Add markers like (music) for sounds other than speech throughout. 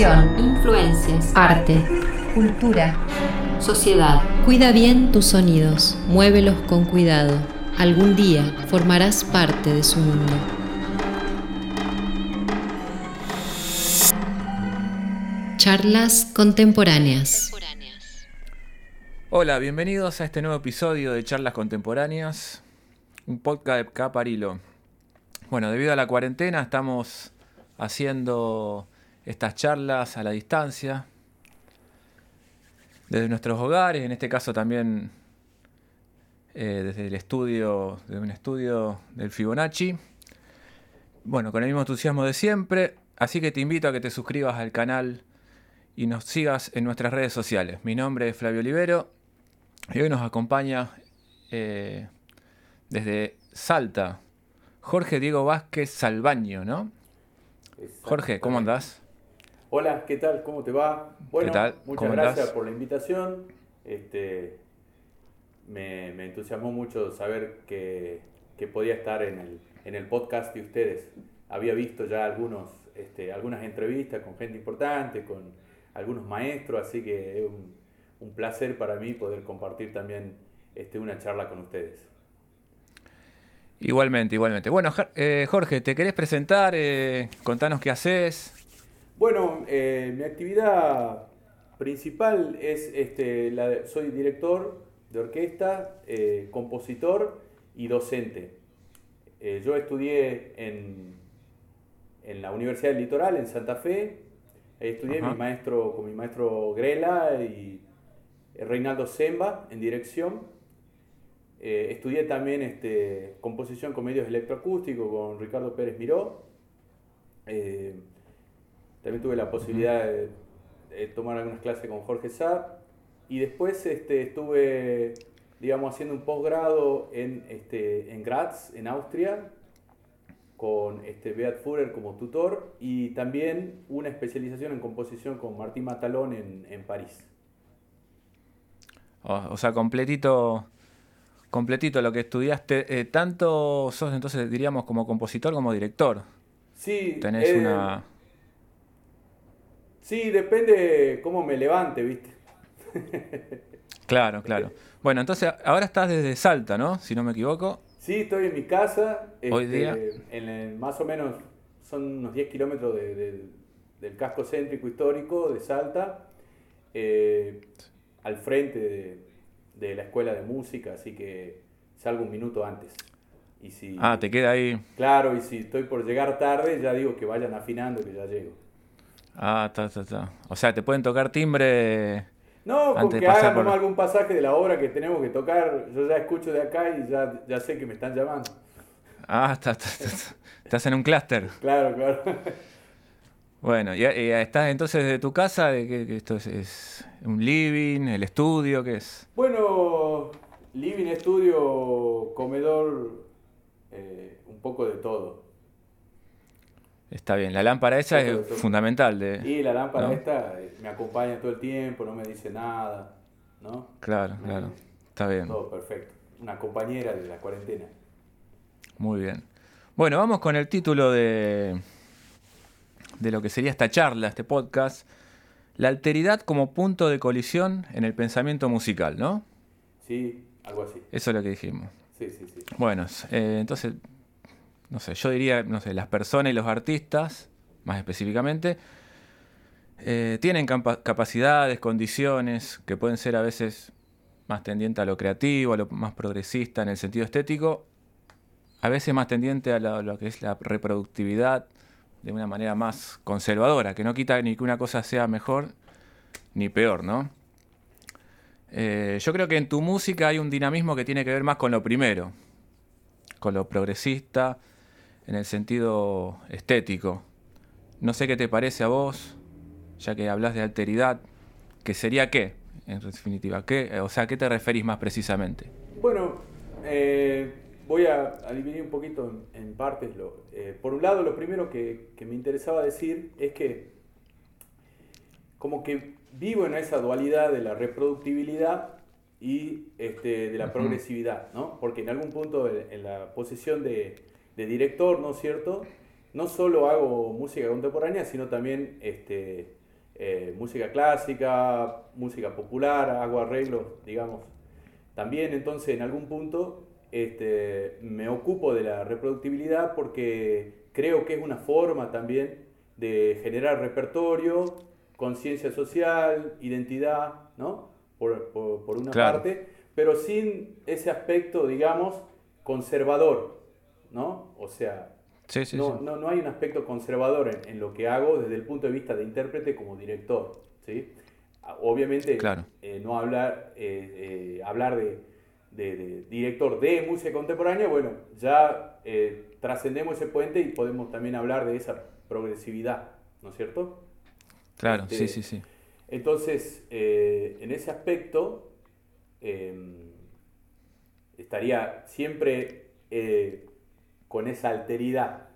Influencias. Arte. Cultura. Sociedad. Cuida bien tus sonidos, muévelos con cuidado. Algún día formarás parte de su mundo. Charlas contemporáneas. Hola, bienvenidos a este nuevo episodio de Charlas Contemporáneas, un podcast de Caparilo. Bueno, debido a la cuarentena estamos haciendo estas charlas a la distancia, desde nuestros hogares, en este caso también eh, desde el estudio, de un estudio del Fibonacci. Bueno, con el mismo entusiasmo de siempre, así que te invito a que te suscribas al canal y nos sigas en nuestras redes sociales. Mi nombre es Flavio Olivero y hoy nos acompaña eh, desde Salta Jorge Diego Vázquez Salvaño, ¿no? Jorge, ¿cómo andás? Hola, ¿qué tal? ¿Cómo te va? Bueno, muchas gracias por la invitación. Este, me, entusiasmó mucho saber que, podía estar en el, podcast de ustedes. Había visto ya algunos, este, algunas entrevistas con gente importante, con algunos maestros, así que es un, placer para mí poder compartir también este, una charla con ustedes. Igualmente, igualmente. Bueno, eh, Jorge, ¿te querés presentar? Eh, contanos qué haces. Bueno, eh, mi actividad principal es, este, la soy director de orquesta, eh, compositor y docente. Eh, yo estudié en, en, la Universidad del Litoral, en Santa Fe. estudié mi maestro, con mi maestro Grela y Reinaldo Semba en dirección. estudié también este, composición con medios electroacústicos con Ricardo Pérez Miró. También tuve la posibilidad de, tomar algunas clases con Jorge Saab. Y después este, estuve, digamos, haciendo un posgrado en, este, en Graz, en Austria, con este, Beat Führer como tutor y también una especialización en composición con Martín Matalón en, París. o sea, completito, completito lo que estudiaste. Eh, tanto sos entonces, diríamos, como compositor como director. Sí. Tenés eh, una Sí, depende cómo me levante, ¿viste? (laughs) claro, claro. Bueno, entonces ahora estás desde Salta, ¿no? Si no me equivoco. Sí, estoy en mi casa. Hoy este, día. En más o menos son unos 10 kilómetros del casco céntrico histórico de Salta, eh, al frente de, la escuela de música, así que salgo un minuto antes. Y si, ah, te queda ahí. Claro, y si estoy por llegar tarde, ya digo que vayan afinando que ya llego. Ah, está, está, está. O sea, te pueden tocar timbre. No, porque hagan algún pasaje de la obra que tenemos que tocar. Yo ya escucho de acá y ya, ya sé que me están llamando. Ah, está, está, estás en un clúster. Claro, claro. Bueno, y, estás entonces de tu casa, de que, esto es, un living, el estudio, ¿qué es? Bueno, living, estudio, comedor, eh, un poco de todo. Está bien, la lámpara esa es fundamental. De, y la lámpara esta eh, me acompaña todo el tiempo, no me dice nada, ¿no? Claro, claro, está bien. Todo perfecto, una compañera de la cuarentena. Muy bien. Bueno, vamos con el título de, de lo que sería esta charla, este podcast. La alteridad como punto de colisión en el pensamiento musical, ¿no? Sí, algo así. Eso es lo que dijimos. Sí, sí, sí. Bueno, eh, entonces no sé, yo diría, no sé, las personas y los artistas, más específicamente, eh, tienen capacidades, condiciones que pueden ser a veces más tendientes a lo creativo, a lo más progresista en el sentido estético, a veces más tendiente a lo, que es la reproductividad de una manera más conservadora, que no quita ni que una cosa sea mejor ni peor, ¿no? Eh, yo creo que en tu música hay un dinamismo que tiene que ver más con lo primero, con lo progresista, en el sentido estético. No sé qué te parece a vos, ya que hablas de alteridad, que sería qué, en definitiva, ¿Qué, o sea, ¿qué te referís más precisamente? Bueno, eh, voy a, dividir un poquito en, partes. Eh, por un lado, lo primero que, me interesaba decir es que como que vivo en esa dualidad de la reproductibilidad y este, de la progresividad, ¿no? Porque en algún punto en la posición de, de director, ¿no es cierto? No solo hago música contemporánea, sino también este, eh, música clásica, música popular, hago arreglos, digamos. También entonces en algún punto este, me ocupo de la reproductibilidad porque creo que es una forma también de generar repertorio, conciencia social, identidad, ¿no? Por, una parte, pero sin ese aspecto, digamos, conservador, ¿no? O sea, no, No, hay un aspecto conservador en, lo que hago desde el punto de vista de intérprete como director, ¿sí? Obviamente, eh, no hablar, eh, eh, hablar de, de, director de música contemporánea, bueno, ya trascendemos ese puente y podemos también hablar de esa progresividad, ¿no es cierto? Claro, sí, este, sí, sí. Entonces, en ese aspecto, em, estaría siempre con esa alteridad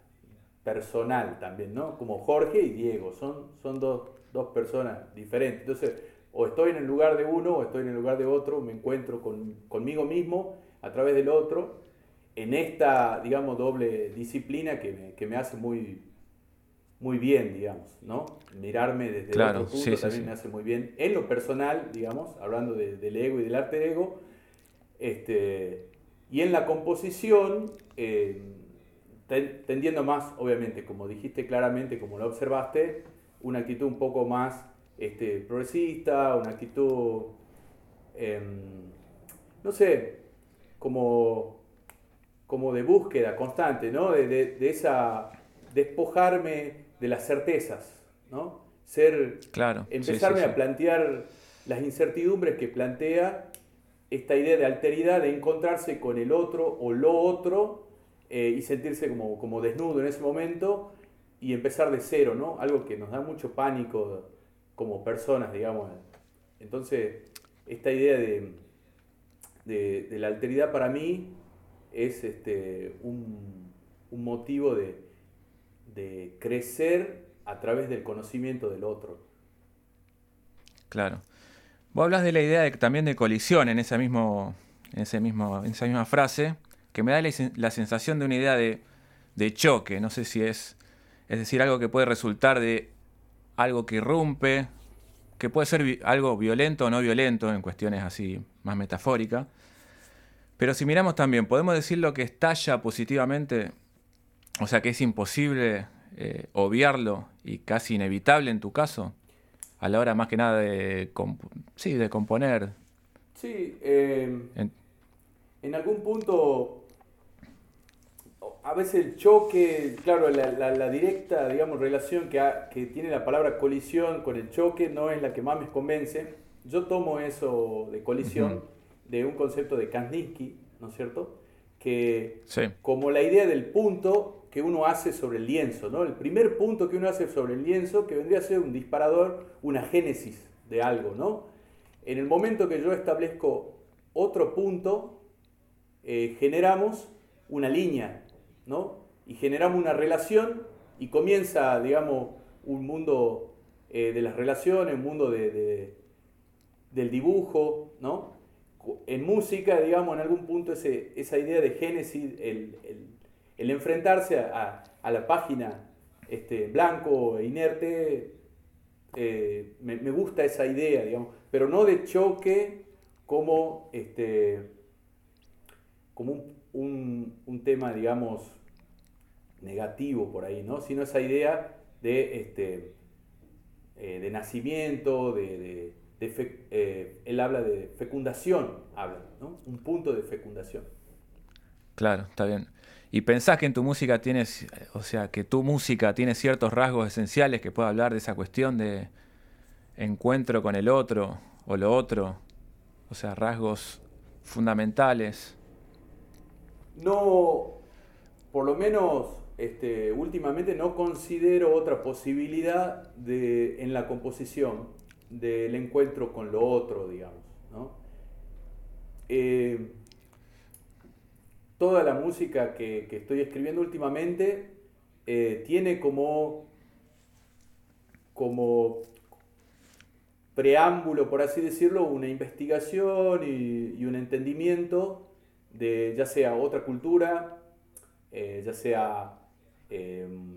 personal también, ¿no? Como Jorge y Diego, son, son dos, personas diferentes. Entonces, o estoy en el lugar de uno o estoy en el lugar de otro, me encuentro con, conmigo mismo a través del otro, en esta, digamos, doble disciplina que me, hace muy, muy bien, digamos, ¿no? Mirarme desde el otro punto también me hace muy bien. En lo personal, digamos, hablando del ego y del arte ego, este, y en la composición, eh, tendiendo más, obviamente, como dijiste claramente, como lo observaste, una actitud un poco más este, progresista, una actitud, em, no sé, como, como de búsqueda constante, ¿no? De, esa, despojarme de las certezas, ¿no? Ser, claro, empezarme a plantear las incertidumbres que plantea esta idea de alteridad, de encontrarse con el otro o lo otro, eh, y sentirse como, como desnudo en ese momento y empezar de cero, ¿no? Algo que nos da mucho pánico como personas, digamos. Entonces, esta idea de, de, la alteridad para mí es este, un, un motivo de, de crecer a través del conocimiento del otro. Claro. Vos hablas de la idea de, también de colisión en, ese mismo, en, ese mismo, en esa misma frase que me da la, sensación de una idea de, choque, no sé si es, es decir, algo que puede resultar de algo que irrumpe, que puede ser algo violento o no violento en cuestiones así más metafóricas. Pero si miramos también, podemos decir lo que estalla positivamente, o sea que es imposible eh, obviarlo y casi inevitable en tu caso, a la hora más que nada de, sí, de componer. Sí, eh, en algún punto a veces el choque, claro, la, directa, digamos, relación que, que, tiene la palabra colisión con el choque no es la que más me convence. Yo tomo eso de colisión de un concepto de Kandinsky, ¿no es cierto? Que como la idea del punto que uno hace sobre el lienzo, ¿no? El primer punto que uno hace sobre el lienzo, que vendría a ser un disparador, una génesis de algo, ¿no? En el momento que yo establezco otro punto, eh, generamos una línea, y generamos una relación y comienza, digamos, un mundo eh, de las relaciones, un mundo de, del dibujo, ¿no? En música, digamos, en algún punto esa idea de génesis, el, enfrentarse a, la página este, blanco e inerte, eh, me, gusta esa idea, digamos, pero no de choque como, este, como un, un, tema, digamos, negativo por ahí, ¿no? Sino esa idea de, este, eh, de nacimiento, de, eh, él habla de fecundación, habla, ¿no? Un punto de fecundación. Claro, está bien. ¿Y pensás que en tu música tienes, o sea, que tu música tiene ciertos rasgos esenciales que pueda hablar de esa cuestión de encuentro con el otro o lo otro? O sea, rasgos fundamentales no, por lo menos este, últimamente no considero otra posibilidad de, en la composición del encuentro con lo otro, digamos. Eh, toda la música que, estoy escribiendo últimamente eh, tiene como, como preámbulo, por así decirlo, una investigación y un entendimiento de ya sea otra cultura, eh, ya sea em,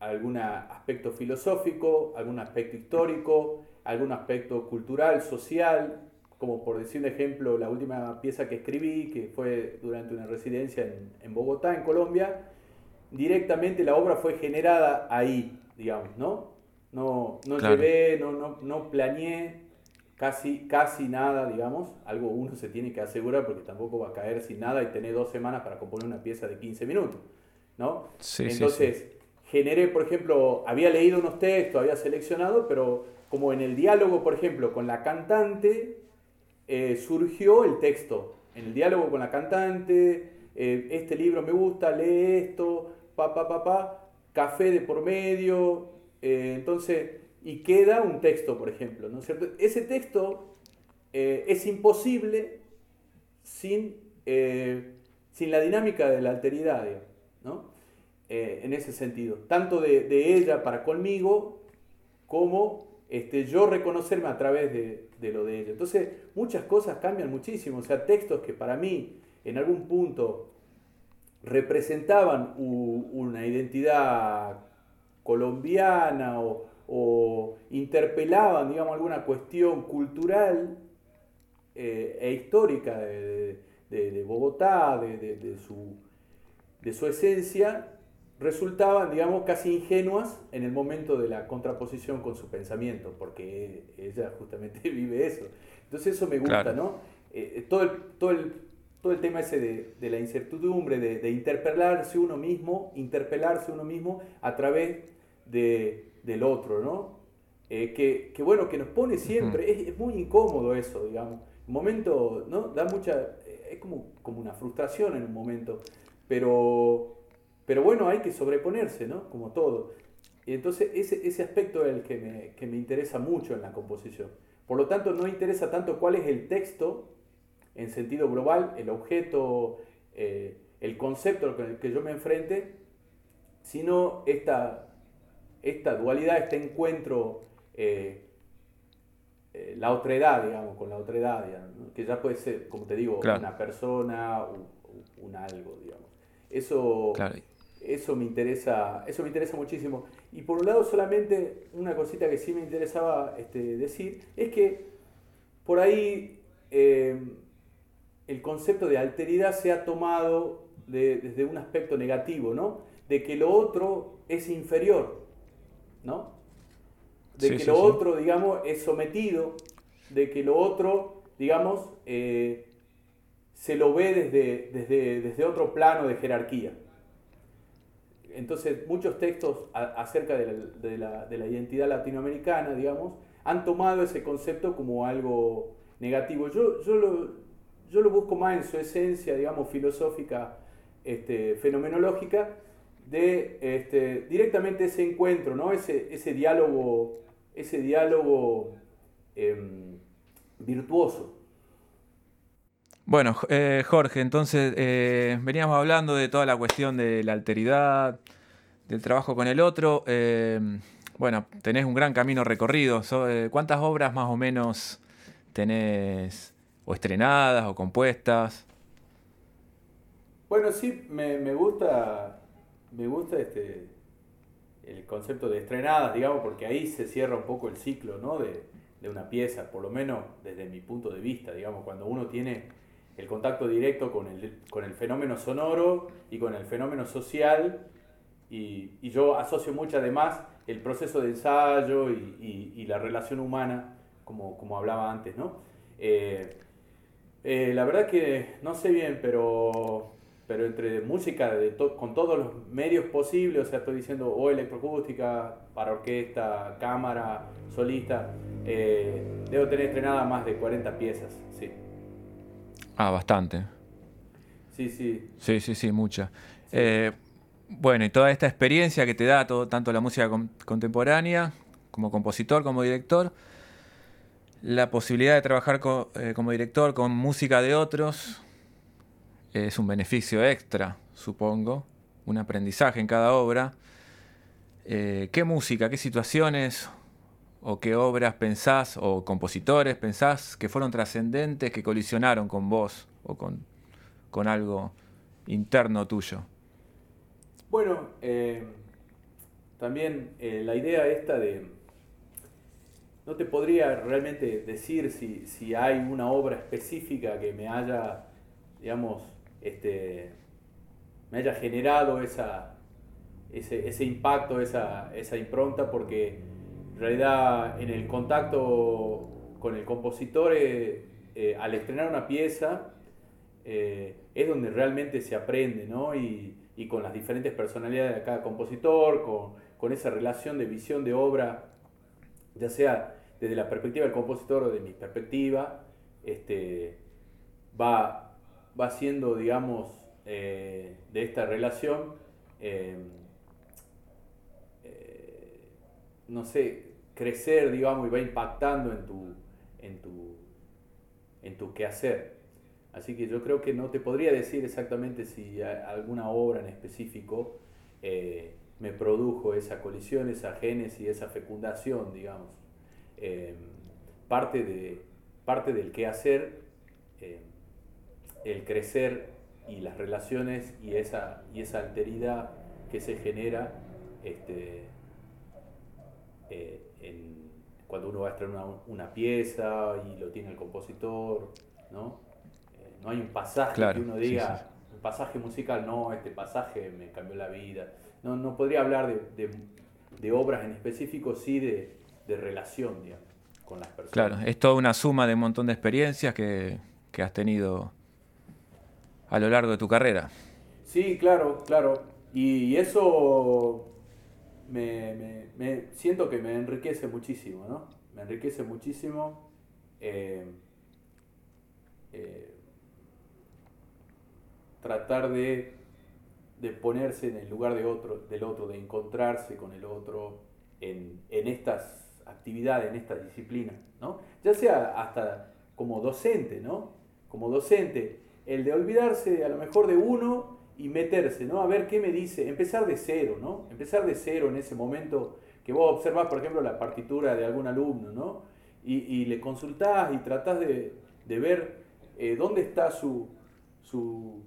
algún aspecto filosófico, algún aspecto histórico, algún aspecto cultural, social, como por decir un ejemplo, la última pieza que escribí, que fue durante una residencia en, Bogotá, en Colombia, directamente la obra fue generada ahí, digamos, ¿no? No, no llevé, no, no, no planeé casi, casi nada, digamos, algo uno se tiene que asegurar porque tampoco va a caer sin nada y tener dos semanas para componer una pieza de 15 minutos, ¿no? Entonces, generé, por ejemplo, había leído unos textos, había seleccionado, pero como en el diálogo, por ejemplo, con la cantante, eh, surgió el texto. En el diálogo con la cantante, eh, este libro me gusta, lee esto, pa, pa, pa, pa, café de por medio, eh, entonces, y queda un texto, por ejemplo, ¿no es cierto? Ese texto es imposible sin, sin la dinámica de la alteridad, ¿no? en ese sentido, tanto de, de ella para conmigo como este, yo reconocerme a través de, lo de ella. Entonces, muchas cosas cambian muchísimo. O sea, textos que para mí en algún punto representaban una identidad colombiana o, interpelaban, digamos, alguna cuestión cultural eh, e histórica de, Bogotá, de, su, de su esencia, resultaban, digamos, casi ingenuas en el momento de la contraposición con su pensamiento, porque ella justamente (laughs) vive eso. Entonces eso me gusta, ¿no? Eh, eh, todo, el, todo, el, todo el tema ese de, la incertidumbre, de, interpelarse uno mismo, interpelarse uno mismo a través de, del otro, ¿no? Eh, que, que, bueno, que nos pone siempre, es, es, muy incómodo eso, digamos. Un momento, ¿no? Da mucha, es como, como una frustración en un momento, pero pero bueno, hay que sobreponerse, ¿no? Como todo. Y entonces ese, ese aspecto es el que me, que me interesa mucho en la composición. Por lo tanto, no interesa tanto cuál es el texto en sentido global, el objeto, eh, el concepto con el que yo me enfrente, sino esta, esta dualidad, este encuentro, eh, eh, la otredad, digamos, con la otredad, que ya puede ser, como te digo, una persona, un, un, algo, digamos. Eso, claro eso me interesa, eso me interesa muchísimo. Y por un lado solamente una cosita que sí me interesaba este, decir es que por ahí eh, el concepto de alteridad se ha tomado desde un aspecto negativo, ¿no? De que lo otro es inferior, ¿no? De que lo otro, digamos, es sometido, de que lo otro, digamos, eh, se lo ve desde, desde, desde otro plano de jerarquía. Entonces, muchos textos acerca de la, identidad latinoamericana, digamos, han tomado ese concepto como algo negativo. Yo, yo, lo, yo lo busco más en su esencia, digamos, filosófica, este, fenomenológica, de este, directamente ese encuentro, ¿no? ese, ese diálogo, ese diálogo em, virtuoso. Bueno, eh, Jorge, entonces eh, veníamos hablando de toda la cuestión de la alteridad, del trabajo con el otro. Eh, bueno, tenés un gran camino recorrido. ¿Cuántas obras más o menos tenés o estrenadas o compuestas? Bueno, sí, me, gusta, me gusta este, el concepto de estrenadas, digamos, porque ahí se cierra un poco el ciclo ¿no? de, de una pieza, por lo menos desde mi punto de vista, digamos, cuando uno tiene el contacto directo con el, con el fenómeno sonoro y con el fenómeno social. Y, yo asocio mucho además el proceso de ensayo y, la relación humana, como, como hablaba antes, ¿no? Eh, eh, la verdad que no sé bien, pero, pero entre música con todos los medios posibles, o sea, estoy diciendo o electroacústica, para orquesta, cámara, solista, eh, debo tener estrenada más de 40 piezas, sí. Ah, bastante. Sí, sí. Sí, sí, sí, mucha. Eh, bueno, y toda esta experiencia que te da todo, tanto la música contemporánea, como compositor, como director, la posibilidad de trabajar eh, como director con música de otros, es un beneficio extra, supongo, un aprendizaje en cada obra. Eh, ¿Qué música, qué situaciones o qué obras pensás o compositores pensás que fueron trascendentes, que colisionaron con vos o con, con algo interno tuyo? Bueno, eh, también eh, la idea esta de... No te podría realmente decir si, si hay una obra específica que me haya, digamos, este, me haya generado esa, ese, ese impacto, esa, esa impronta, porque en realidad en el contacto con el compositor, eh, eh, al estrenar una pieza, eh, es donde realmente se aprende, ¿no? Y, con las diferentes personalidades de cada compositor, con, con, esa relación de visión de obra, ya sea desde la perspectiva del compositor o de mi perspectiva, este, va, va siendo, digamos, de esta relación, no sé, crecer, digamos, y va impactando en tu, en tu, en tu quehacer. Así que yo creo que no te podría decir exactamente si alguna obra en específico eh, me produjo esa colisión, esa génesis, esa fecundación, digamos. Eh, parte, de, parte del quehacer, eh, el crecer y las relaciones y esa, y esa alteridad que se genera este, en, cuando uno va a estrenar una, pieza y lo tiene el compositor, ¿no? Eh, no hay un pasaje que uno diga, un pasaje musical, no, este pasaje me cambió la vida. No, no podría hablar de, de, obras en específico, sí de, de relación, digamos, con las personas. Claro, es toda una suma de un montón de experiencias que, que has tenido a lo largo de tu carrera. Sí, claro, claro. Y eso me, me, siento que me enriquece muchísimo, ¿no? Me enriquece muchísimo. Eh, eh, tratar de, de, ponerse en el lugar de otro, del otro, de encontrarse con el otro en, en estas actividades, en estas disciplinas, ¿no? Ya sea hasta como docente, ¿no? Como docente, el de olvidarse a lo mejor de uno y meterse, ¿no? A ver qué me dice, empezar de cero, ¿no? Empezar de cero en ese momento que vos observás, por ejemplo, la partitura de algún alumno, ¿no? Y, le consultás y tratás de, ver eh, dónde está su, su,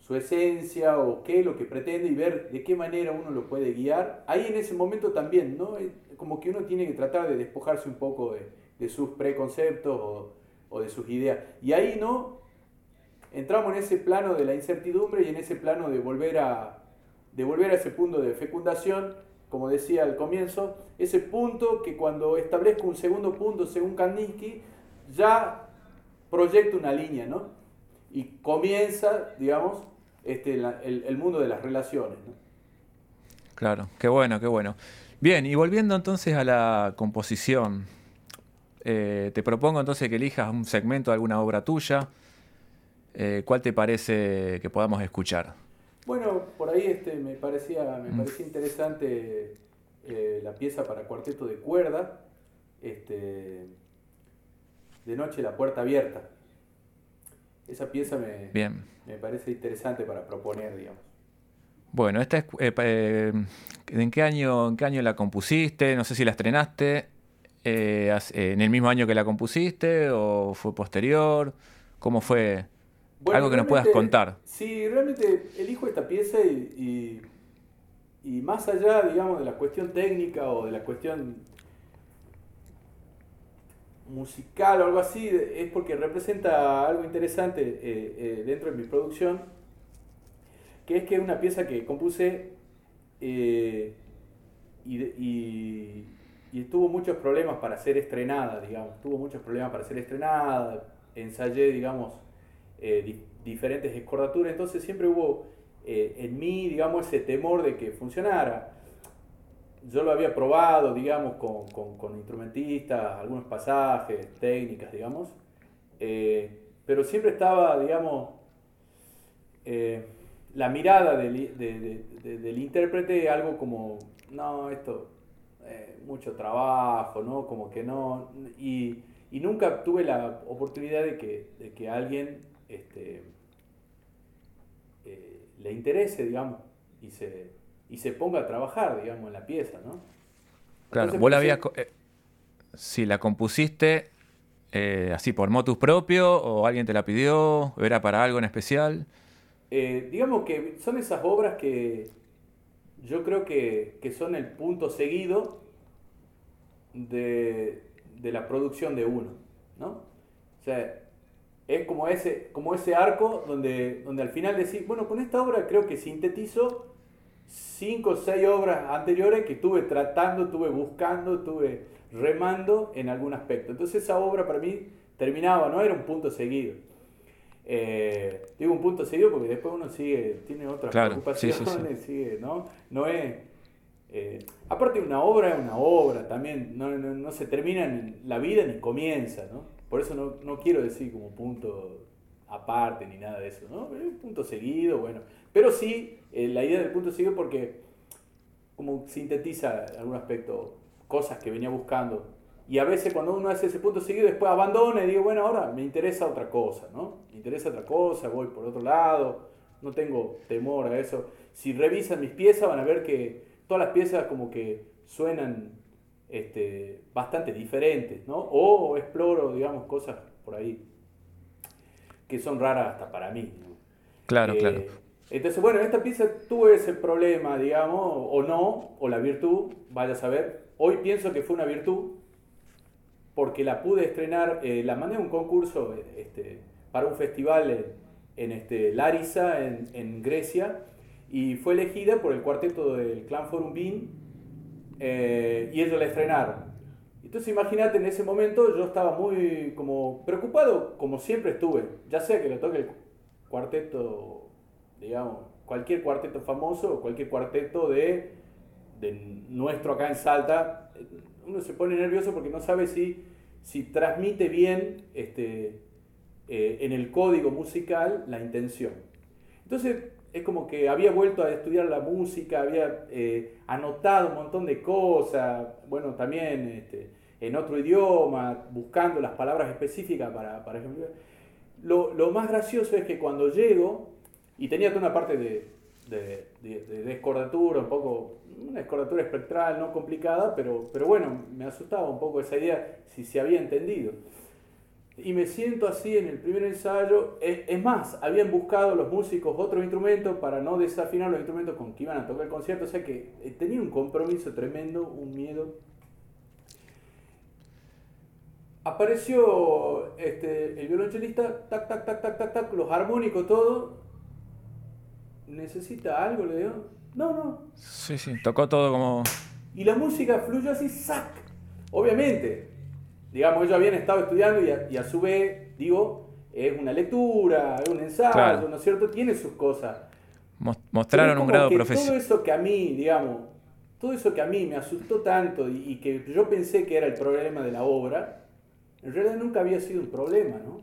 su esencia o qué es lo que pretende y ver de qué manera uno lo puede guiar. Ahí en ese momento también, ¿no? Como que uno tiene que tratar de despojarse un poco de, sus preconceptos o, o de sus ideas. Y ahí, ¿no? Entramos en ese plano de la incertidumbre y en ese plano de volver a, de volver a ese punto de fecundación, como decía al comienzo, ese punto que cuando establezco un segundo punto según Kandinsky, ya proyecta una línea, ¿no? Y comienza, digamos, este, el, mundo de las relaciones. Claro, qué bueno, qué bueno. Bien, y volviendo entonces a la composición, eh, te propongo entonces que elijas un segmento de alguna obra tuya, eh, ¿Cuál te parece que podamos escuchar? Bueno, por ahí este, me parecía, me mm. parecía interesante eh, la pieza para cuarteto de cuerda, este, de noche la puerta abierta. Esa pieza me, me parece interesante para proponer, digamos. Bueno, esta es, eh, ¿en, qué año, ¿en qué año la compusiste? No sé si la estrenaste. ¿En el mismo año que la compusiste o fue posterior? ¿Cómo fue algo que nos puedas contar. Sí, realmente elijo esta pieza y, y, más allá, digamos, de la cuestión técnica o de la cuestión musical o algo así, es porque representa algo interesante eh, eh, dentro de mi producción, que es que es una pieza que compuse eh, y, y, tuvo muchos problemas para ser estrenada, digamos, tuvo muchos problemas para ser estrenada, ensayé, digamos, eh, diferentes escordaturas, entonces siempre hubo eh, en mí, digamos, ese temor de que funcionara. Yo lo había probado, digamos, con, con, instrumentistas, algunos pasajes, técnicas, digamos, eh, pero siempre estaba, digamos, la mirada del, del intérprete algo como, no, esto, mucho trabajo, ¿no? Como que no, y, y nunca tuve la oportunidad de que, de que alguien este, eh, le interese, digamos, y se, y se ponga a trabajar, digamos, en la pieza, ¿no? Claro, vos la habías... Eh, si la compusiste eh, así por motus propio o alguien te la pidió, o era para algo en especial. digamos que son esas obras que yo creo que, que son el punto seguido de, de la producción de uno, ¿no? O sea, es como ese, como ese arco donde, donde al final decís, bueno, con esta obra creo que sintetizo cinco o seis obras anteriores que estuve tratando, estuve buscando, estuve remando en algún aspecto. Entonces esa obra para mí terminaba, no era un punto seguido. Eh, digo un punto seguido porque después uno sigue, tiene otras preocupaciones, sigue, ¿no? No es... Eh, aparte una obra es una obra, también no, no, se termina en la vida ni comienza, ¿no? Por eso no, no quiero decir como punto aparte ni nada de eso, ¿no? un punto seguido, bueno. Pero sí, eh, la idea del punto seguido porque como sintetiza en algún aspecto cosas que venía buscando. Y a veces cuando uno hace ese punto seguido, después abandona y digo, bueno, ahora me interesa otra cosa, ¿no? Me interesa otra cosa, voy por otro lado, no tengo temor a eso. Si revisan mis piezas van a ver que todas las piezas como que suenan este, bastante diferentes, ¿no? O exploro, digamos, cosas por ahí que son raras hasta para mí. Claro, claro. Eh, entonces, bueno, esta pieza tuvo ese problema, digamos, o no, o la virtud, vaya a saber. Hoy pienso que fue una virtud, porque la pude estrenar, eh, la mandé a un concurso este, para un festival en, este, Larissa, en, Grecia, y fue elegida por el cuarteto del Clan Forum Bean, eh, y ellos la estrenaron. Entonces imagínate, en ese momento yo estaba muy como preocupado, como siempre estuve, ya sea que le toque el cuarteto, digamos, cualquier cuarteto famoso o cualquier cuarteto de, de nuestro acá en Salta, uno se pone nervioso porque no sabe si, si transmite bien este, eh, en el código musical la intención. Entonces es como que había vuelto a estudiar la música, había eh, anotado un montón de cosas, bueno, también este, en otro idioma, buscando las palabras específicas para, para ejemplo. Lo, lo, más gracioso es que cuando llego, y tenía toda una parte de, de, de, descordatura, un poco, una descordatura espectral, no complicada, pero, pero bueno, me asustaba un poco esa idea si se había entendido. Y me siento así en el primer ensayo. Es, más, habían buscado los músicos otros instrumentos para no desafinar los instrumentos con que iban a tocar el concierto. O sea que eh, tenía un compromiso tremendo, un miedo apareció este, el violonchelista, tac, tac, tac, tac, tac, tac, los armónicos, todo. ¿Necesita algo? Le digo. No, no. Sí, sí, tocó todo como. Y la música fluyó así, ¡sac! Obviamente, digamos, ellos habían estado estudiando y a, su vez, digo, es una lectura, es un ensayo, ¿no es cierto? Tiene sus cosas. Mostraron un grado profesional. Todo eso que a mí, digamos, todo eso que a mí me asustó tanto y que yo pensé que era el problema de la obra, en realidad nunca había sido un problema, ¿no?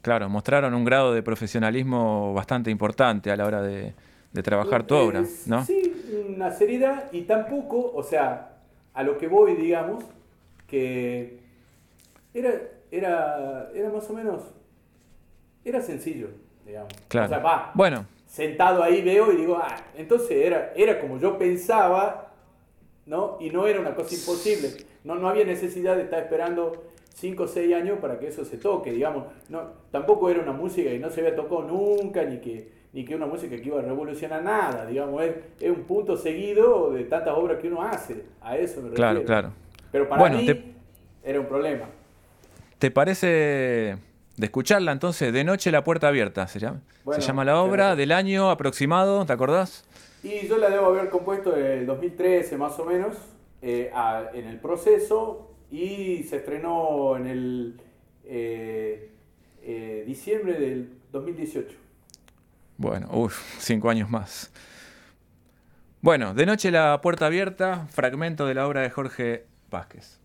Claro, mostraron un grado de profesionalismo bastante importante a la hora de, trabajar tu obra, ¿no? Sí, una seriedad y tampoco, o sea, a lo que voy, digamos, que era, era, era más o menos, era sencillo, digamos. Claro. O sea, va, bueno. sentado ahí veo y digo, ah, entonces era, era como yo pensaba, ¿no? Y no era una cosa imposible. No, no había necesidad de estar esperando 5 o 6 años para que eso se toque, digamos. No, tampoco era una música que no se había tocado nunca, ni que, ni que una música que iba a revolucionar nada, digamos. Es, un punto seguido de tantas obras que uno hace. A eso me refiero. Claro, claro. Pero para mí era un problema. ¿Te parece de escucharla entonces? De noche la puerta abierta se llama. se llama la obra del año aproximado, ¿te acordás? Y yo la debo haber compuesto en el 2013 más o menos, eh, en el proceso, y se estrenó en el eh, eh, diciembre del 2018. Bueno, uff, cinco años más. Bueno, de noche la puerta abierta, fragmento de la obra de Jorge Vázquez.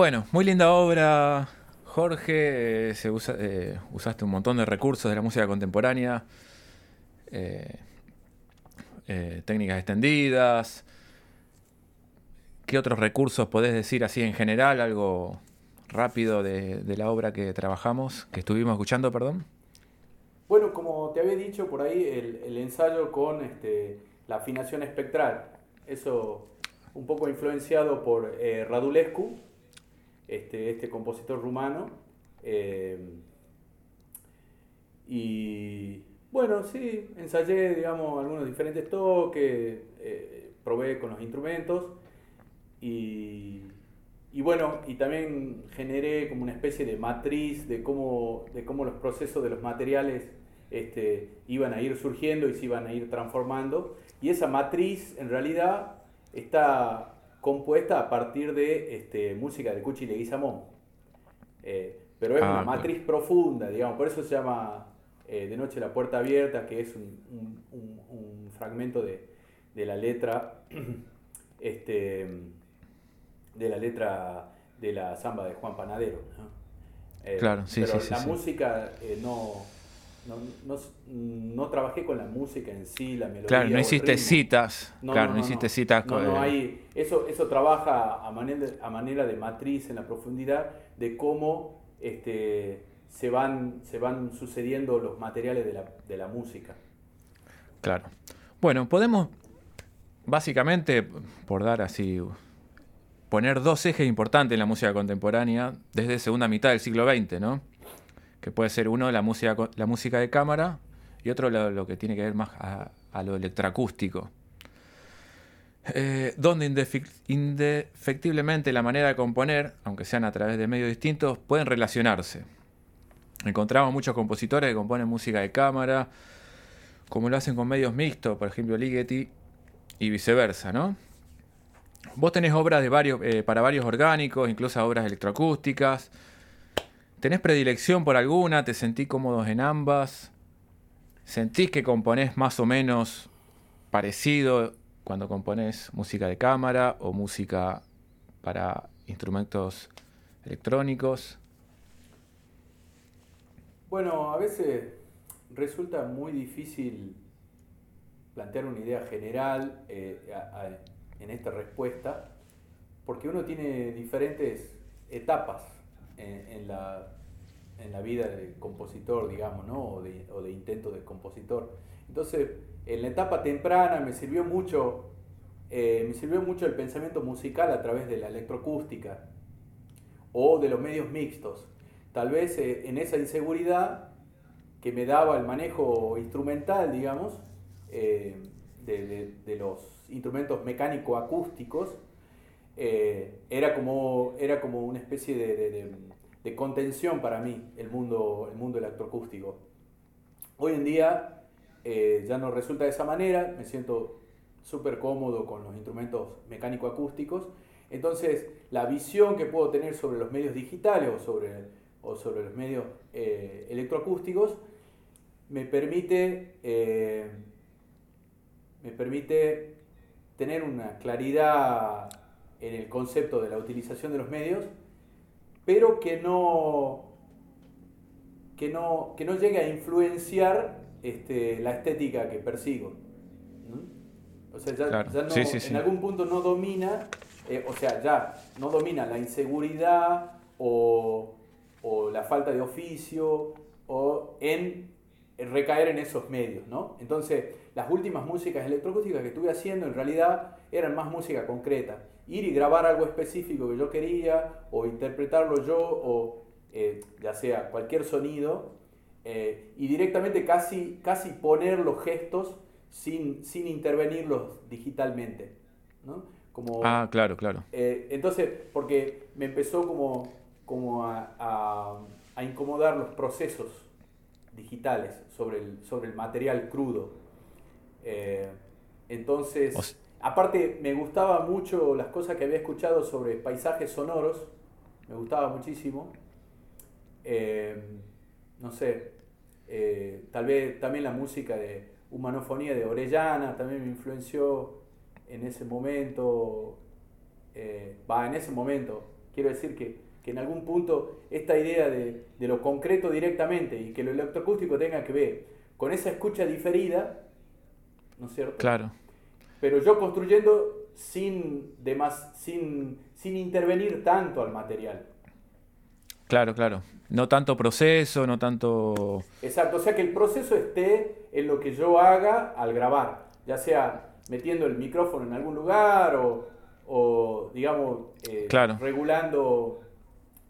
Bueno, muy linda obra, Jorge. Eh, se usa, eh, usaste un montón de recursos de la música contemporánea, eh, técnicas extendidas. ¿Qué otros recursos podés decir así en general? Algo rápido de, la obra que trabajamos, que estuvimos escuchando, perdón. Bueno, como te había dicho por ahí, el, ensayo con este, la afinación espectral. Eso un poco influenciado por Radulescu, este, este compositor rumano. Eh, y bueno, sí, ensayé, digamos, algunos diferentes toques, eh, probé con los instrumentos y, bueno, y también generé como una especie de matriz de cómo, de cómo los procesos de los materiales este, iban a ir surgiendo y se iban a ir transformando. Y esa matriz en realidad está compuesta a partir de este, música de Cuchi Leguizamón. Eh, pero es una ah, matriz profunda, digamos, por eso se llama eh, De Noche la Puerta Abierta, que es un, fragmento de, la letra, (clears throat) este, de la letra de la samba de Juan Panadero. Eh, claro, sí, pero sí, la música no no, no, trabajé con la música en sí, la melodía. Claro, no hiciste citas. claro, no, hiciste citas. No, hay, eso, eso trabaja a manera, de, a manera de matriz en la profundidad de cómo este, se, van, se van sucediendo los materiales de la, de la música. Claro. Bueno, podemos básicamente, por dar así, poner dos ejes importantes en la música contemporánea desde segunda mitad del siglo XX, ¿no? Que puede ser uno la música, la música de cámara y otro lo, que tiene que ver más a, lo electroacústico. Eh, donde indefectiblemente la manera de componer, aunque sean a través de medios distintos, pueden relacionarse. Encontramos muchos compositores que componen música de cámara, como lo hacen con medios mixtos, por ejemplo Ligeti, y viceversa, ¿no? Vos tenés obras de varios, eh, para varios orgánicos, incluso obras electroacústicas, ¿Tenés predilección por alguna? ¿Te sentís cómodos en ambas? ¿Sentís que componés más o menos parecido cuando componés música de cámara o música para instrumentos electrónicos? Bueno, a veces resulta muy difícil plantear una idea general eh, en esta respuesta, porque uno tiene diferentes etapas en, la, en la vida del compositor, digamos, ¿no? o, de, o de intento de compositor. Entonces, en la etapa temprana me sirvió mucho, eh, me sirvió mucho el pensamiento musical a través de la electroacústica o de los medios mixtos. Tal vez eh, en esa inseguridad que me daba el manejo instrumental, digamos, eh, de, de, los instrumentos mecánico-acústicos, era, como, era como una especie de, contención para mí el mundo, el mundo electroacústico. Hoy en día eh, ya no resulta de esa manera, me siento súper cómodo con los instrumentos mecánico-acústicos, entonces la visión que puedo tener sobre los medios digitales o sobre, o sobre los medios eh, electroacústicos me permite, eh, me permite tener una claridad en el concepto de la utilización de los medios pero que no, que no, que no llegue a influenciar este, la estética que persigo. O sea, ya, no, en algún punto no domina, eh, o sea, ya no domina la inseguridad o, o la falta de oficio o en recaer en esos medios, ¿no? Entonces, las últimas músicas electroacústicas que estuve haciendo en realidad eran más música concreta ir y grabar algo específico que yo quería, o interpretarlo yo, o eh, ya sea cualquier sonido, eh, y directamente casi, casi poner los gestos sin, sin intervenirlos digitalmente. ¿no? Como, ah, claro, claro. Eh, entonces, porque me empezó como, como a, a, incomodar los procesos digitales sobre el, sobre el material crudo. entonces... Aparte, me gustaba mucho las cosas que había escuchado sobre paisajes sonoros, me gustaba muchísimo. Eh, no sé, eh, tal vez también la música de humanofonía de Orellana también me influenció en ese momento, eh, va, en ese momento, Quiero decir que, que en algún punto esta idea de, de, lo concreto directamente y que lo electroacústico tenga que ver con esa escucha diferida, ¿no es cierto? Claro. Pero yo construyendo sin, demás, sin, sin intervenir tanto al material. Claro, claro. No tanto proceso, no tanto... Exacto, o sea que el proceso esté en lo que yo haga al grabar, ya sea metiendo el micrófono en algún lugar o, o digamos, eh, regulando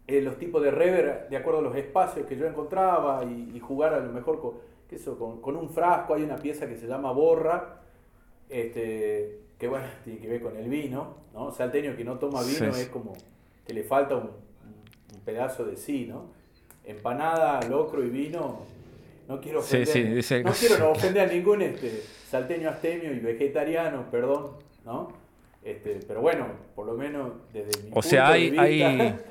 eh, los tipos de reverb de acuerdo a los espacios que yo encontraba y, jugar a lo mejor con, eso, con, con, un frasco. Hay una pieza que se llama borra, este, que bueno, (laughs) tiene que ver con el vino, ¿no? Salteño que no toma vino es como que le falta un, un pedazo de sí, ¿no? empanada, locro y vino, no quiero ofender, no quiero ofender a ningún este, salteño astemio y vegetariano, perdón, ¿no? Este, pero bueno, por lo menos desde mi O sea, hay, hay, (laughs)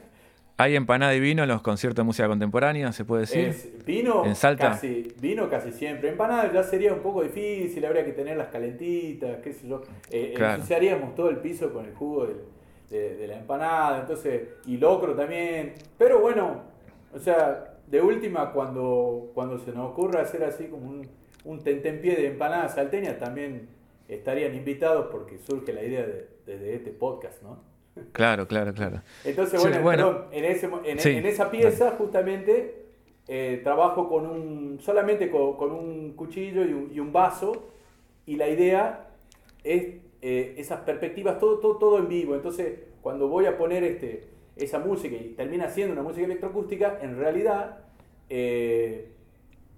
hay empanada y vino en los conciertos de música contemporánea, se puede decir. vino en Salta. Casi, vino casi siempre. Empanada ya sería un poco difícil, habría que tenerlas calentitas, qué sé yo. Eh, Ensuciaríamos todo el piso con el jugo de, de la empanada, entonces, y locro también. Pero bueno, o sea, de última, cuando, cuando se nos ocurra hacer así como un, un tentempié de empanadas salteñas, también estarían invitados porque surge la idea de, este podcast, ¿no? Claro, claro, claro. Entonces, bueno, en, en, esa pieza justamente eh, trabajo con un, solamente con, un cuchillo y un, y un, vaso y la idea es eh, esas perspectivas, todo, todo, todo en vivo. Entonces, cuando voy a poner este, esa música y termina siendo una música electroacústica, en realidad eh,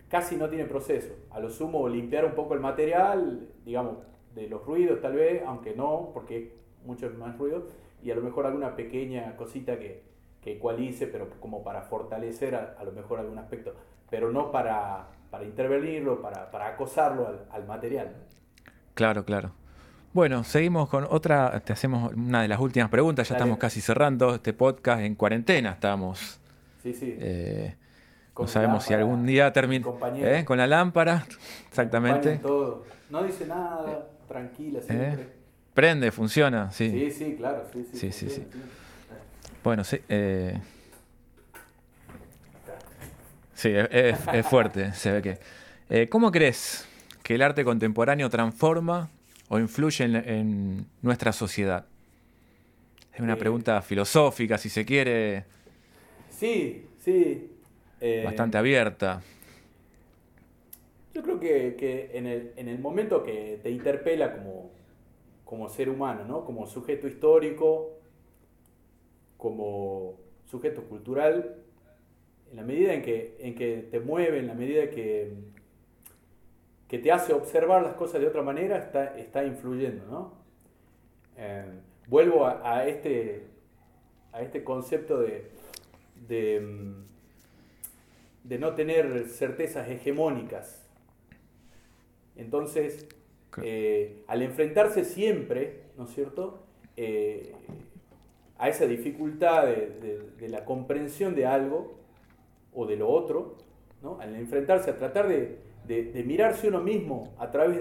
casi no tiene proceso. A lo sumo limpiar un poco el material, digamos, de los ruidos tal vez, aunque no, porque mucho más ruido, y a lo mejor alguna pequeña cosita que, que ecualice, pero como para fortalecer a, lo mejor algún aspecto, pero no para, para intervenirlo, para, para acosarlo al, al material. Claro, claro. Bueno, seguimos con otra, te hacemos una de las últimas preguntas, ya estamos casi cerrando este podcast en cuarentena, estamos. Sí, sí. Eh, no sabemos si algún día termina ¿eh? con la lámpara, exactamente. Todo. No dice nada, tranquila, ¿Eh? siempre. Prende, funciona, sí. Sí, sí, claro, sí, sí. sí, sí, Bueno, sí. sí, es, es, fuerte, se ve que. ¿Cómo crees que el arte contemporáneo transforma o influye en, nuestra sociedad? Es una pregunta filosófica, si se quiere. Sí, sí. Eh, bastante abierta. Yo creo que, en, el, momento que te interpela como, como ser humano, ¿no? como sujeto histórico, como sujeto cultural, en la medida en que, en que te mueve, en la medida que, que te hace observar las cosas de otra manera, está, está influyendo, ¿no? Eh, vuelvo a, este, a este concepto de, de, mm, no tener certezas hegemónicas. Entonces, eh, al enfrentarse siempre, ¿no es cierto?, eh, a esa dificultad de, la comprensión de algo o de lo otro, ¿no? al enfrentarse a tratar de, mirarse uno mismo a través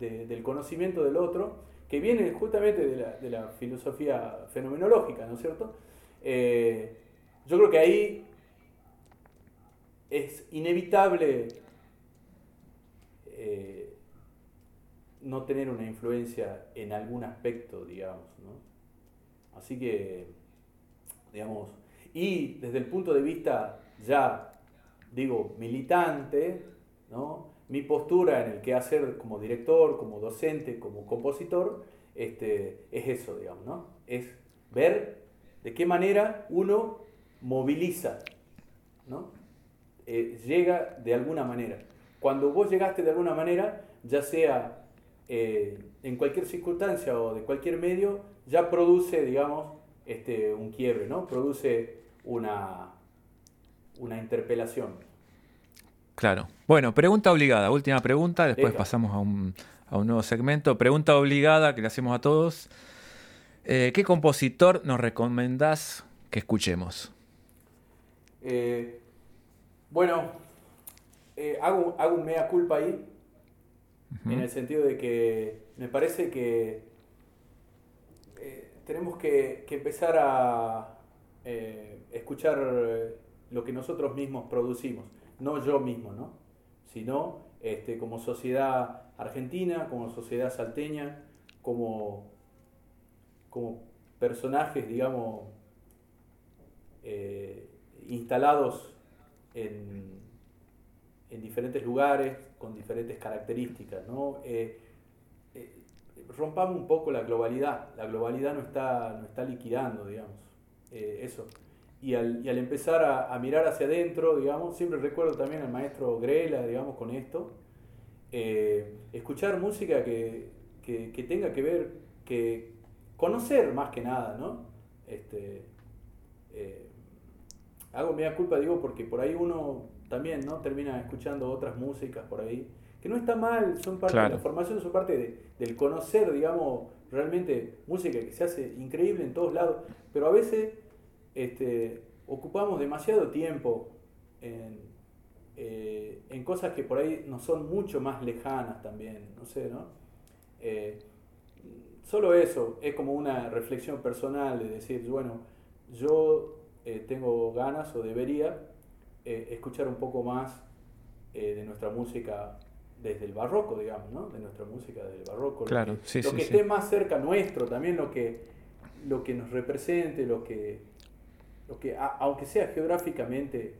del conocimiento del otro, que viene justamente de la, filosofía fenomenológica, ¿no es cierto? Eh, yo creo que ahí es inevitable no tener una influencia en algún aspecto, digamos, ¿no? Así que, digamos, y desde el punto de vista ya, digo, militante, mi postura en el que hacer como director, como docente, como compositor, este, es eso, digamos, ¿no? Es ver de qué manera uno moviliza, ¿no? Eh, llega de alguna manera. Cuando vos llegaste de alguna manera, ya sea eh, en cualquier circunstancia o de cualquier medio, ya produce, digamos, este, un quiebre, ¿no? Produce una, una interpelación. Claro. Bueno, pregunta obligada, última pregunta, después pasamos a un, nuevo segmento. Pregunta obligada que le hacemos a todos. Eh, ¿Qué compositor nos recomendás que escuchemos? Eh, bueno, eh, hago, un mea culpa ahí, en el sentido de que me parece que tenemos que, empezar a, eh, escuchar eh, lo que nosotros mismos producimos, no yo mismo, ¿no? sino este, como sociedad argentina, como sociedad salteña, como, como personajes, digamos, eh, instalados en, en, diferentes lugares, con diferentes características. ¿no? rompamos un poco la globalidad. La globalidad no está, no está liquidando, digamos. Eh, eso. Y al, y al empezar a, a, mirar hacia adentro, digamos, siempre recuerdo también al maestro Grela, digamos, con esto, eh, escuchar música que, que, que, tenga que ver, que conocer más que nada, ¿no? Este, eh, hago media culpa, digo, porque por ahí uno también, ¿no? Termina escuchando otras músicas por ahí que no está mal, son parte de la formación, son parte de, del conocer, digamos, realmente música que se hace increíble en todos lados, pero a veces este, ocupamos demasiado tiempo en, eh, en, cosas que por ahí nos son mucho más lejanas también, no sé, ¿no? Eh, solo eso, es como una reflexión personal de decir, bueno, yo eh, tengo ganas o debería escuchar un poco más de nuestra música desde el barroco, digamos, ¿no? De nuestra música del barroco. Claro, lo que, sí, lo sí, que sí. esté más cerca nuestro, también lo que, lo que nos represente, lo que, lo que a, aunque sea geográficamente,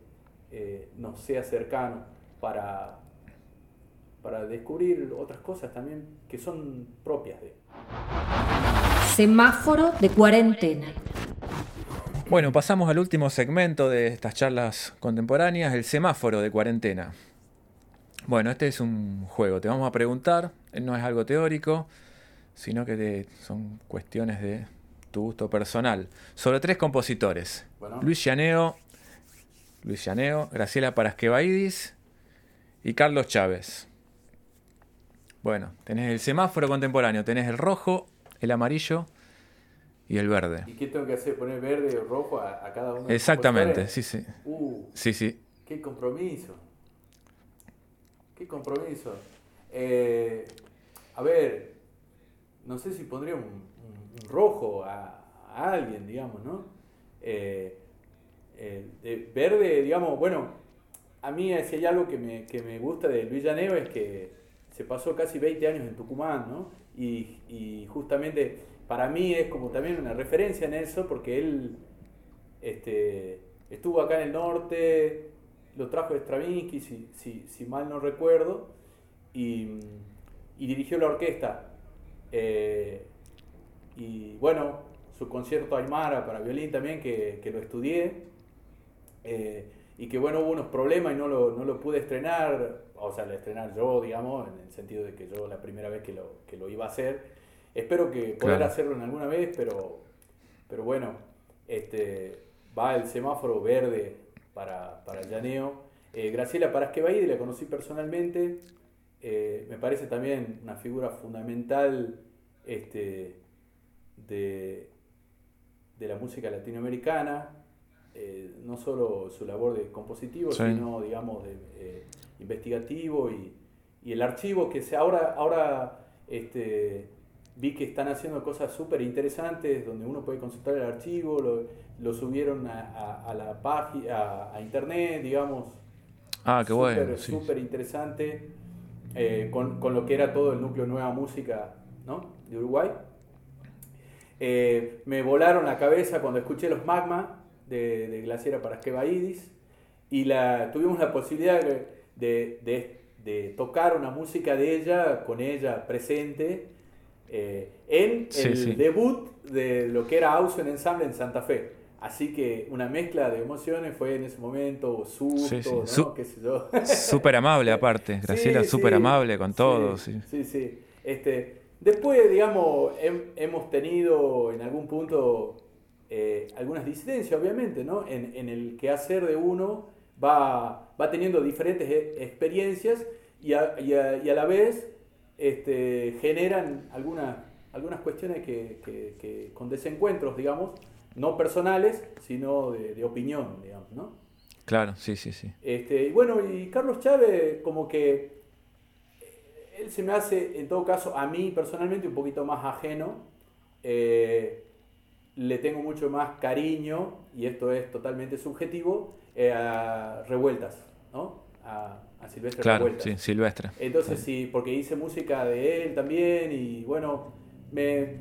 eh, nos sea cercano para, para descubrir otras cosas también que son propias de. Semáforo de cuarentena. Bueno, pasamos al último segmento de estas charlas contemporáneas, el semáforo de cuarentena. Bueno, este es un juego. Te vamos a preguntar, no es algo teórico, sino que te, son cuestiones de tu gusto personal. Sobre tres compositores. Bueno. Luis Llaneo, Luis Llaneo, Graciela Parasquevaidis y Carlos Chávez. Bueno, tenés el semáforo contemporáneo, tenés el rojo, el amarillo y el verde. ¿Y qué tengo que hacer? ¿Poner verde o rojo a, a cada uno? de los Exactamente, sí, sí. Uh, Sí, sí. qué compromiso. Qué compromiso. Eh, a ver, no sé si pondría un, un- un rojo a, a alguien, digamos, ¿no? Eh, eh, de verde, digamos, bueno, a mí si hay algo que me, que me gusta de Luis es que se pasó casi 20 años en Tucumán, ¿no? Y, y justamente para mí es como también una referencia en eso, porque él este, estuvo acá en el norte, lo trajo Stravinsky, si, mal no recuerdo, y, dirigió la orquesta. Eh, y bueno, su concierto Aymara para violín también, que, lo estudié, eh, y que bueno, hubo unos problemas y no lo, no lo pude estrenar, o sea, lo estrenar yo, digamos, en el sentido de que yo la primera vez que lo iba a hacer. Espero que poder Claro. hacerlo en alguna vez, pero, pero bueno, este, va el semáforo verde para, para el llaneo. Eh, Graciela Parasquevaide la conocí personalmente, eh, me parece también una figura fundamental este, de, de la música latinoamericana, eh, no solo su labor de compositivo, Sí. sino, digamos, de, eh, investigativo y, y el archivo que se ahora, ahora este, vi que están haciendo cosas súper interesantes donde uno puede consultar el archivo, lo, lo subieron a, a- a la página, a, internet, digamos, Ah, qué bueno. súper sí. interesante eh, con, con lo que era todo el núcleo Nueva Música ¿no? de Uruguay. Eh, me volaron la cabeza cuando escuché los Magma de, de Glaciera Parasquevaidis y la, tuvimos la posibilidad de- de- de tocar una música de ella con ella presente eh, en Sí, el sí. debut de lo que era Ausen Ensemble en Santa Fe. Así que una mezcla de emociones fue en ese momento, susto, Sí. ¿no? Su- qué sé yo. (laughs) Súper amable aparte. Graciela súper amable con todo. Sí. Sí, sí. Este, después, digamos, hem- hemos tenido en algún punto eh, algunas disidencias, obviamente, ¿no? En, en el quehacer de uno va, va teniendo diferentes e- experiencias y a, y a- y a la vez este, generan algunas, algunas cuestiones que, que- que con desencuentros, digamos, no personales, sino de, de opinión, digamos, ¿no? Claro, sí, sí, sí. Este, y bueno, y Carlos Chávez, como que él se me hace, en todo caso, a mí personalmente un poquito más ajeno. Eh, le tengo mucho más cariño, y esto es totalmente subjetivo, eh, a Revueltas, ¿no? A, a Silvestre Claro, sí, Silvestre. Entonces sí, porque hice música de él también y bueno, me,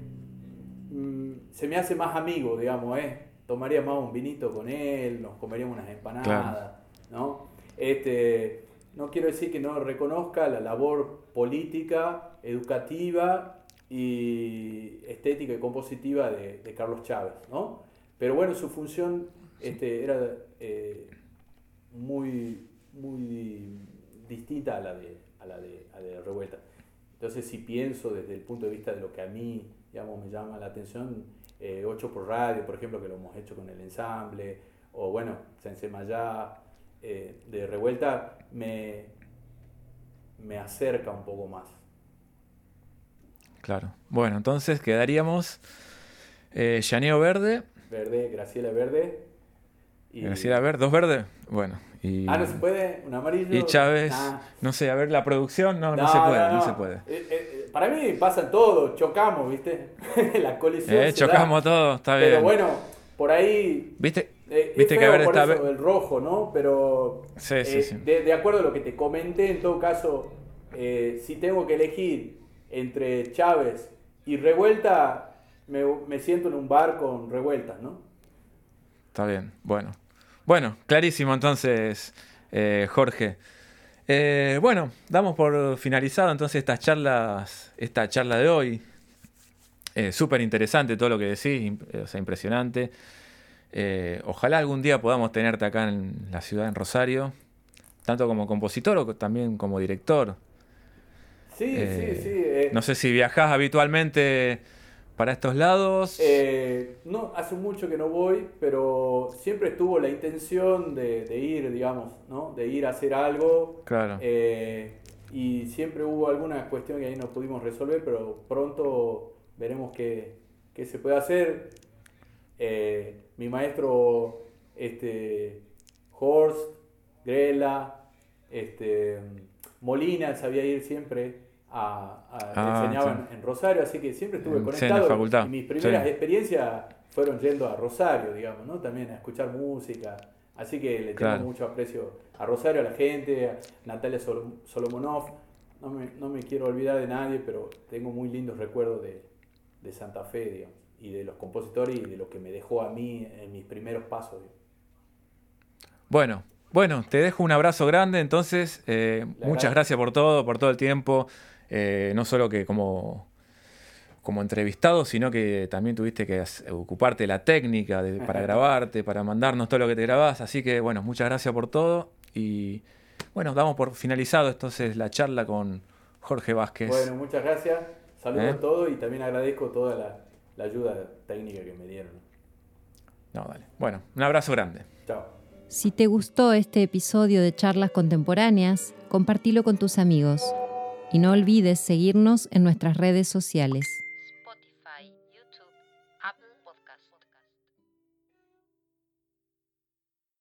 mm, se me hace más amigo, digamos, ¿eh? Tomaría más un vinito con él, nos comeríamos unas empanadas, ¿no? Este, no quiero decir que no reconozca la labor política, educativa y estética y compositiva de, de Carlos Chávez, ¿no? Pero bueno, su función este, era eh, muy, muy distinta a la de, a la de, a la de Revuelta. Entonces, si pienso desde el punto de vista de lo que a mí, digamos, me llama la atención, eh, 8 por radio, por ejemplo, que lo hemos hecho con el ensamble, o bueno, Sense Mayá, eh, de Revuelta, me, me acerca un poco más. Claro. Bueno, entonces quedaríamos eh, Llaneo Verde, Verde, Graciela Verde. Y... Graciela Verde, dos verdes. Bueno, y, Ah, no se puede, un amarillo. y Chávez. Nah. No sé, a ver la producción, no, no, se puede, no, se puede. Eh, eh, para mí pasa todo, chocamos, ¿viste? (laughs) la colisión. Eh, se da. chocamos todo, está bien. Pero bueno, por ahí. ¿Viste? eh, Viste que a ver por está. el rojo, ¿no? Pero. Sí, sí, eh, sí. De, de acuerdo a lo que te comenté, en todo caso, eh, si tengo que elegir entre Chávez y Revuelta, me, me siento en un bar con revueltas, ¿no? Está bien, bueno. Bueno, clarísimo entonces, eh, Jorge. Eh, bueno, damos por finalizado entonces estas charlas, esta charla de hoy. Eh, Súper interesante todo lo que decís, o sea, impresionante. Eh, ojalá algún día podamos tenerte acá en la ciudad, en Rosario, tanto como compositor o también como director. Sí, sí, sí. No sé si viajás habitualmente para estos lados. Eh, no, hace mucho que no voy, pero siempre estuvo la intención de, de ir, digamos, ¿no? De ir a hacer algo. Claro. eh, y siempre hubo alguna cuestión que ahí no pudimos resolver, pero pronto veremos qué, qué se puede hacer. Eh, mi maestro, este, Horst, Grela, este, Molina, sabía ir siempre a, a- Ah, enseñaba sí. en, Rosario, así que siempre estuve En- sí, en la conectado. facultad, Y mis primeras sí. experiencias fueron yendo a Rosario, digamos, ¿no? También a escuchar música. Así que le tengo Claro. mucho aprecio a Rosario, a la gente, a Natalia Sol- Solomonov. No me, no me quiero olvidar de nadie, pero tengo muy lindos recuerdos de, de Santa Fe, digamos, y de los compositores y de lo que me dejó a mí en mis primeros pasos. digamos. Bueno, bueno, te dejo un abrazo grande, entonces, eh, muchas gracias por todo, por todo el tiempo, eh, no solo que como, como entrevistado, sino que también tuviste que ocuparte de la técnica de- para grabarte, para mandarnos todo lo que te grabás, así que bueno, muchas gracias por todo y bueno, damos por finalizado entonces la charla con Jorge Vázquez. Bueno, muchas gracias. Saludos ¿Eh? a todos y también agradezco toda la, la ayuda técnica que me dieron. No, dale. Bueno, un abrazo grande. Chao. Si te gustó este episodio de Charlas Contemporáneas, compartilo con tus amigos. Y no olvides seguirnos en nuestras redes sociales.